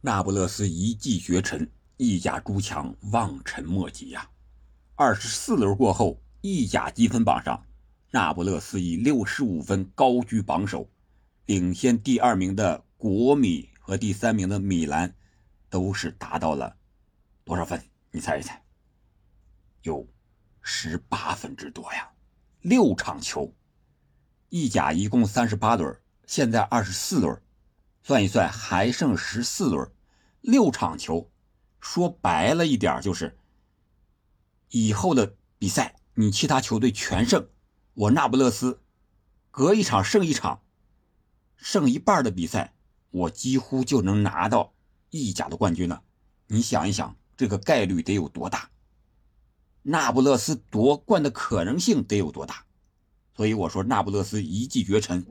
那不勒斯一骑绝尘，意甲诸强望尘莫及呀！二十四轮过后，意甲积分榜上，那不勒斯以六十五分高居榜首，领先第二名的国米和第三名的米兰，都是达到了多少分？你猜一猜？有十八分之多呀！六场球，意甲一共三十八轮，现在二十四轮。算一算，还剩十四轮，六场球，说白了一点就是，以后的比赛你其他球队全胜，我那不勒斯隔一场胜一场，胜一半的比赛，我几乎就能拿到意甲的冠军了。你想一想，这个概率得有多大？那不勒斯夺冠的可能性得有多大？所以我说，那不勒斯一骑绝尘，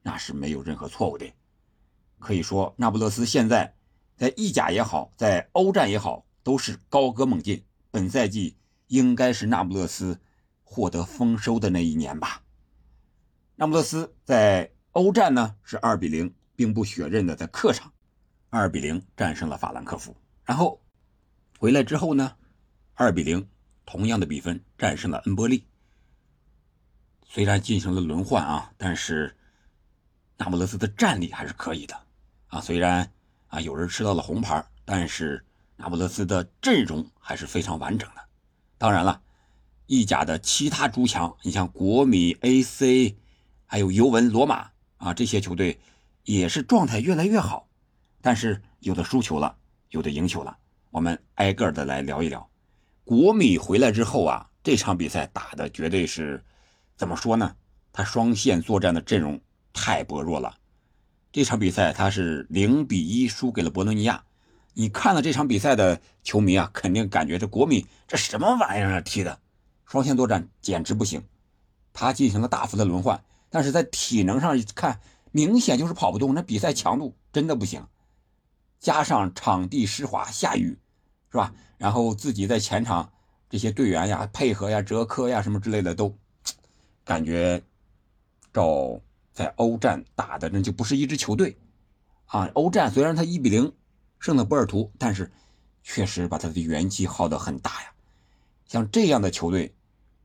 那是没有任何错误的。可以说，那不勒斯现在在意甲也好，在欧战也好，都是高歌猛进。本赛季应该是那不勒斯获得丰收的那一年吧。那不勒斯在欧战呢是二比零，兵不血刃的在客场二比零战胜了法兰克福，然后回来之后呢，二比零同样的比分战胜了恩波利。虽然进行了轮换啊，但是那不勒斯的战力还是可以的。啊，虽然啊有人吃到了红牌，但是那不勒斯的阵容还是非常完整的。当然了，意甲的其他诸强，你像国米、AC，还有尤文、罗马啊这些球队，也是状态越来越好。但是有的输球了，有的赢球了。我们挨个的来聊一聊。国米回来之后啊，这场比赛打的绝对是怎么说呢？他双线作战的阵容太薄弱了。这场比赛他是零比一输给了博洛尼亚。你看了这场比赛的球迷啊，肯定感觉这国米这什么玩意儿啊踢的，双线作战简直不行。他进行了大幅的轮换，但是在体能上看，明显就是跑不动。那比赛强度真的不行，加上场地湿滑下雨，是吧？然后自己在前场这些队员呀配合呀哲科呀什么之类的都感觉找。在欧战打的那就不是一支球队，啊，欧战虽然他一比零胜了波尔图，但是确实把他的元气耗得很大呀。像这样的球队，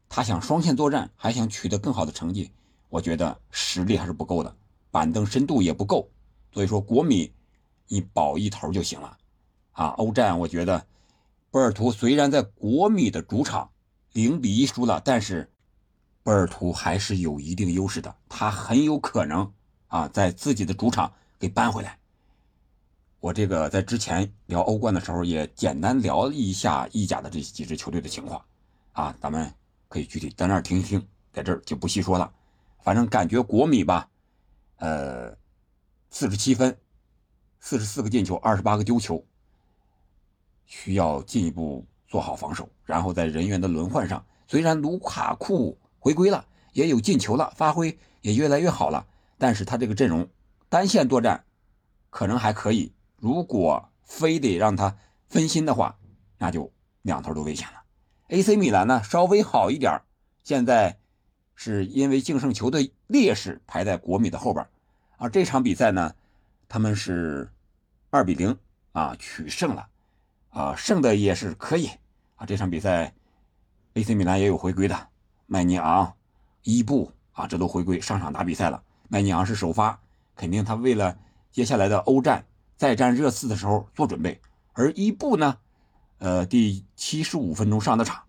他想双线作战，还想取得更好的成绩，我觉得实力还是不够的，板凳深度也不够。所以说国米，你保一头就行了。啊，欧战我觉得波尔图虽然在国米的主场零比一输了，但是。波尔图还是有一定优势的，他很有可能啊，在自己的主场给扳回来。我这个在之前聊欧冠的时候也简单聊了一下意甲的这几支球队的情况啊，咱们可以具体在那儿听一听，在这儿就不细说了。反正感觉国米吧，呃，四十七分，四十四个进球，二十八个丢球，需要进一步做好防守，然后在人员的轮换上，虽然卢卡库。回归了，也有进球了，发挥也越来越好了。但是他这个阵容单线作战可能还可以，如果非得让他分心的话，那就两头都危险了。AC 米兰呢稍微好一点，现在是因为净胜球的劣势排在国米的后边啊。这场比赛呢，他们是二比零啊取胜了啊，胜的也是可以啊。这场比赛 AC 米兰也有回归的。麦尼昂、伊布啊，这都回归上场打比赛了。麦尼昂是首发，肯定他为了接下来的欧战再战热刺的时候做准备。而伊布呢，呃，第七十五分钟上的场，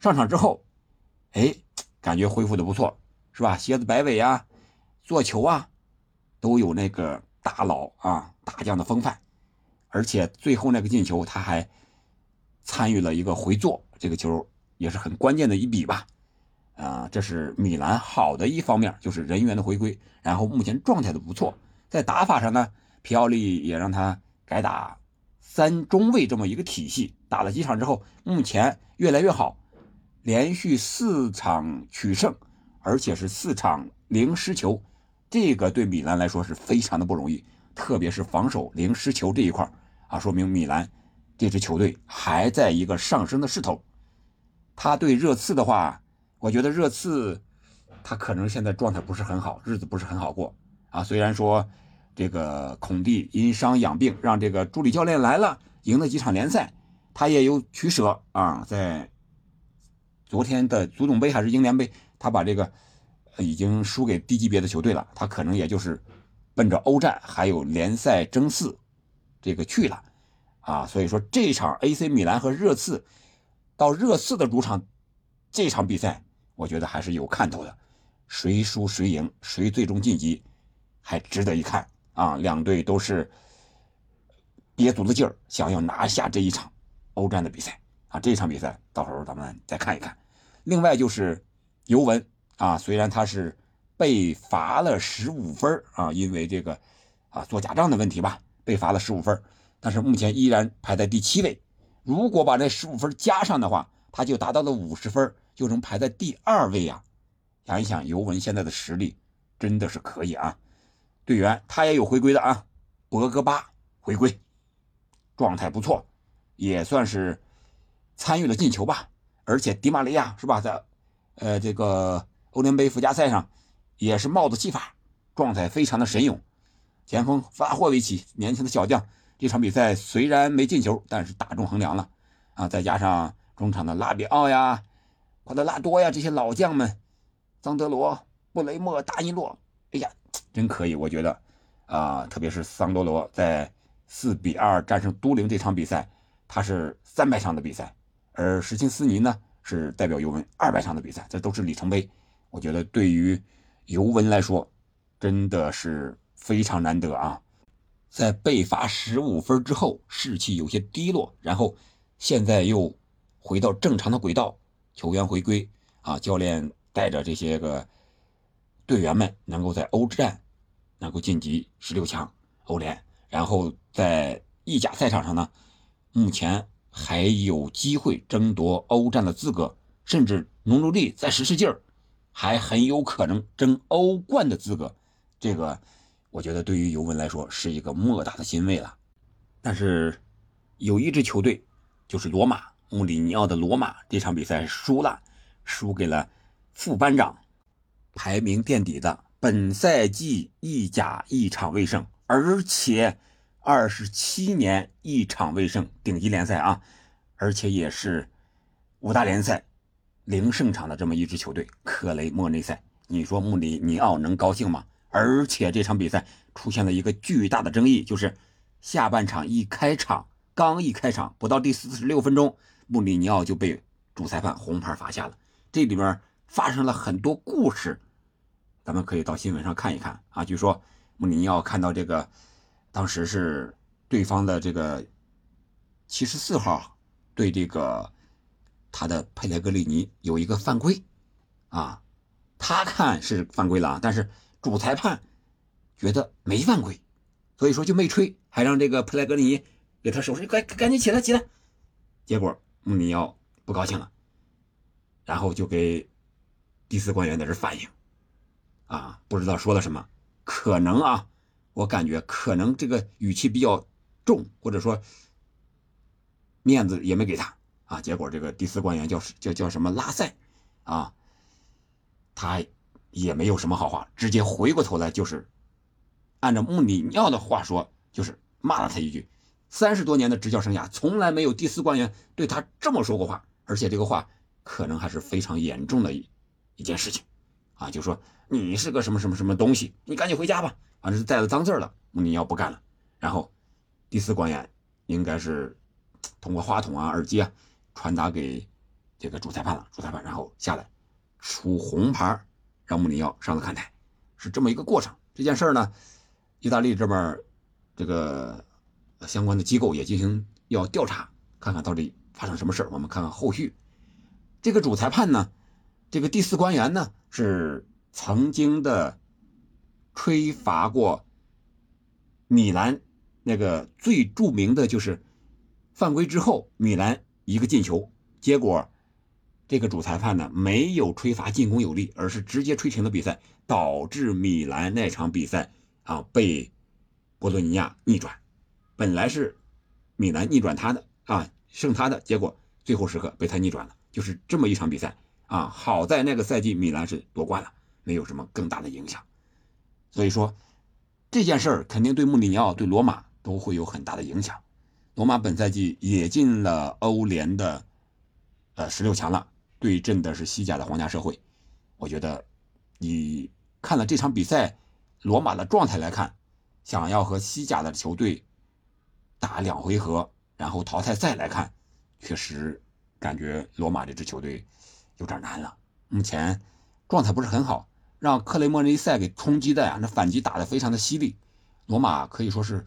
上场之后，哎，感觉恢复的不错，是吧？蝎子摆尾啊，做球啊，都有那个大佬啊大将的风范。而且最后那个进球，他还参与了一个回做，这个球也是很关键的一笔吧。啊，这是米兰好的一方面，就是人员的回归，然后目前状态都不错。在打法上呢，皮奥利也让他改打三中卫这么一个体系，打了几场之后，目前越来越好，连续四场取胜，而且是四场零失球，这个对米兰来说是非常的不容易，特别是防守零失球这一块啊，说明米兰这支球队还在一个上升的势头。他对热刺的话。我觉得热刺，他可能现在状态不是很好，日子不是很好过啊。虽然说这个孔蒂因伤养病，让这个助理教练来了，赢了几场联赛，他也有取舍啊。在昨天的足总杯还是英联杯，他把这个已经输给低级别的球队了，他可能也就是奔着欧战还有联赛争四这个去了啊。所以说这场 AC 米兰和热刺到热刺的主场这场比赛，我觉得还是有看头的，谁输谁赢，谁最终晋级还值得一看。啊，两队都是憋足了劲儿，想要拿下这一场欧战的比赛啊！这一场比赛到时候咱们再看一看。另外就是尤文啊，虽然他是被罚了十五分啊，因为这个啊做假账的问题吧，被罚了十五分，但是目前依然排在第七位。如果把这十五分加上的话，他就达到了五十分，就能排在第二位呀。想一想，尤文现在的实力真的是可以啊。队员他也有回归的啊，博格巴回归，状态不错，也算是参与了进球吧。而且迪马利亚是吧，在呃这个欧联杯附加赛上也是帽子戏法，状态非常的神勇。前锋法霍维奇年轻的小将，这场比赛虽然没进球，但是打中横梁了啊！再加上中场的拉比奥呀、夸德拉多呀这些老将们，桑德罗、布雷默、达尼洛，哎呀。真可以，我觉得，啊，特别是桑德罗在四比二战胜都灵这场比赛，他是三百场的比赛，而什琴斯尼呢是代表尤文二百场的比赛，这都是里程碑。我觉得对于尤文来说，真的是非常难得啊！在被罚十五分之后，士气有些低落，然后现在又回到正常的轨道，球员回归啊，教练带着这些个。队员们能够在欧战能够晋级十六强欧联，然后在意甲赛场上呢，目前还有机会争夺欧战的资格，甚至努努力再使使劲儿，还很有可能争欧冠的资格。这个我觉得对于尤文来说是一个莫大的欣慰了。但是有一支球队就是罗马，穆里尼奥的罗马这场比赛输了，输给了副班长。排名垫底的，本赛季意甲一场未胜，而且二十七年一场未胜，顶级联赛啊，而且也是五大联赛零胜场的这么一支球队——克雷莫内塞。你说穆里尼奥能高兴吗？而且这场比赛出现了一个巨大的争议，就是下半场一开场，刚一开场不到第四十六分钟，穆里尼奥就被主裁判红牌罚下了。这里边。发生了很多故事，咱们可以到新闻上看一看啊。据说穆里尼奥看到这个，当时是对方的这个七十四号对这个他的佩莱格里尼有一个犯规啊，他看是犯规了，但是主裁判觉得没犯规，所以说就没吹，还让这个佩莱格里尼给他手势，赶赶紧起来起来。结果穆里尼奥不高兴了，然后就给。第四官员在这反映，啊，不知道说了什么，可能啊，我感觉可能这个语气比较重，或者说面子也没给他啊。结果这个第四官员叫叫叫什么拉塞，啊，他也没有什么好话，直接回过头来就是按照穆里尼奥的话说，就是骂了他一句。三十多年的执教生涯，从来没有第四官员对他这么说过话，而且这个话可能还是非常严重的。一件事情，啊，就说你是个什么什么什么东西，你赶紧回家吧。反正是带了脏字了，你要不干了。然后第四官员应该是通过话筒啊、耳机啊传达给这个主裁判了，主裁判然后下来出红牌，让穆里尼奥上了看台，是这么一个过程。这件事呢，意大利这边这个相关的机构也进行要调查，看看到底发生什么事我们看看后续。这个主裁判呢？这个第四官员呢，是曾经的吹罚过米兰那个最著名的就是犯规之后，米兰一个进球，结果这个主裁判呢没有吹罚进攻有力，而是直接吹停了比赛，导致米兰那场比赛啊被波多尼亚逆转，本来是米兰逆转他的啊胜他的，结果最后时刻被他逆转了，就是这么一场比赛。啊，好在那个赛季米兰是夺冠了，没有什么更大的影响。所以说，这件事儿肯定对穆里尼奥、对罗马都会有很大的影响。罗马本赛季也进了欧联的呃十六强了，对阵的是西甲的皇家社会。我觉得你看了这场比赛，罗马的状态来看，想要和西甲的球队打两回合，然后淘汰赛来看，确实感觉罗马这支球队有点难了。目前状态不是很好，让克雷莫内塞给冲击的呀，那反击打得非常的犀利，罗马可以说是。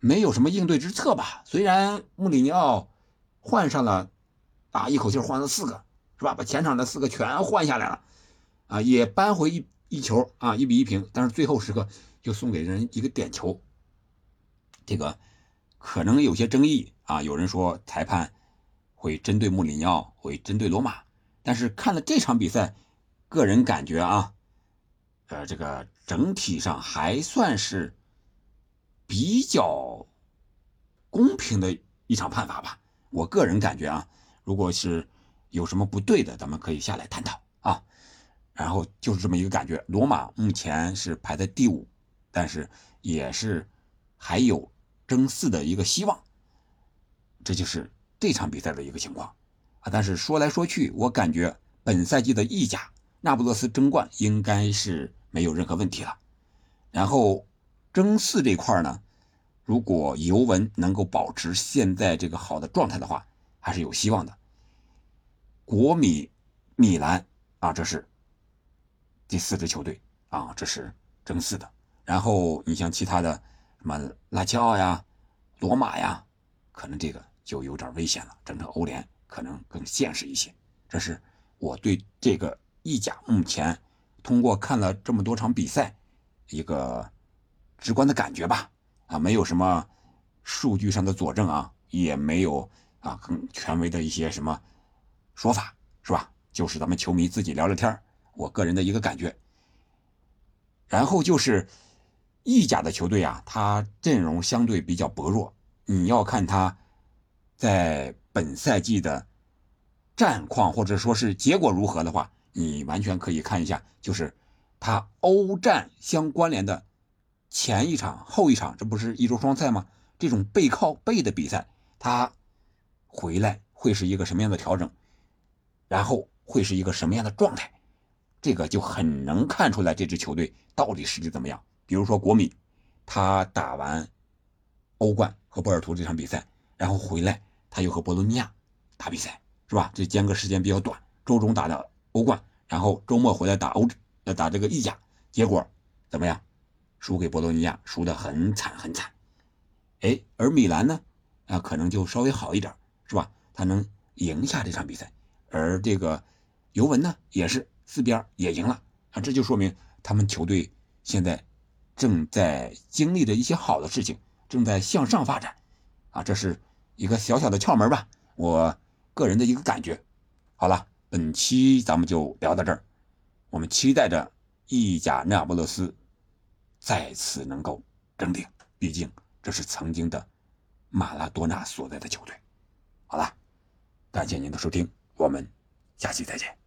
没有什么应对之策吧？虽然穆里尼奥换上了，啊，一口气换了四个，是吧？把前场的四个全换下来了，啊，也扳回一一球啊，一比一平。但是最后时刻就送给人一个点球，这个可能有些争议啊。有人说裁判会针对穆里尼奥，会针对罗马。但是看了这场比赛，个人感觉啊，呃，这个整体上还算是。比较公平的一场判罚吧，我个人感觉啊，如果是有什么不对的，咱们可以下来探讨啊。然后就是这么一个感觉，罗马目前是排在第五，但是也是还有争四的一个希望。这就是这场比赛的一个情况啊。但是说来说去，我感觉本赛季的意甲那不勒斯争冠应该是没有任何问题了。然后。争四这块呢，如果尤文能够保持现在这个好的状态的话，还是有希望的。国米、米兰啊，这是第四支球队啊，这是争四的。然后你像其他的什么拉齐奥呀、罗马呀，可能这个就有点危险了。整个欧联可能更现实一些。这是我对这个意甲目前通过看了这么多场比赛一个。直观的感觉吧，啊，没有什么数据上的佐证啊，也没有啊更权威的一些什么说法，是吧？就是咱们球迷自己聊聊天我个人的一个感觉。然后就是意甲的球队啊，他阵容相对比较薄弱，你要看他在本赛季的战况或者说是结果如何的话，你完全可以看一下，就是他欧战相关联的。前一场后一场，这不是一周双赛吗？这种背靠背的比赛，他回来会是一个什么样的调整？然后会是一个什么样的状态？这个就很能看出来这支球队到底实力怎么样。比如说国米，他打完欧冠和波尔图这场比赛，然后回来他又和博洛尼亚打比赛，是吧？这间隔时间比较短，周中打的欧冠，然后周末回来打欧要打这个意甲，结果怎么样？输给博洛尼亚，输得很惨很惨，哎，而米兰呢，啊，可能就稍微好一点，是吧？他能赢下这场比赛，而这个尤文呢，也是四边也赢了啊，这就说明他们球队现在正在经历着一些好的事情，正在向上发展，啊，这是一个小小的窍门吧，我个人的一个感觉。好了，本期咱们就聊到这儿，我们期待着意甲那不勒斯。再次能够争顶，毕竟这是曾经的马拉多纳所在的球队。好了，感谢您的收听，我们下期再见。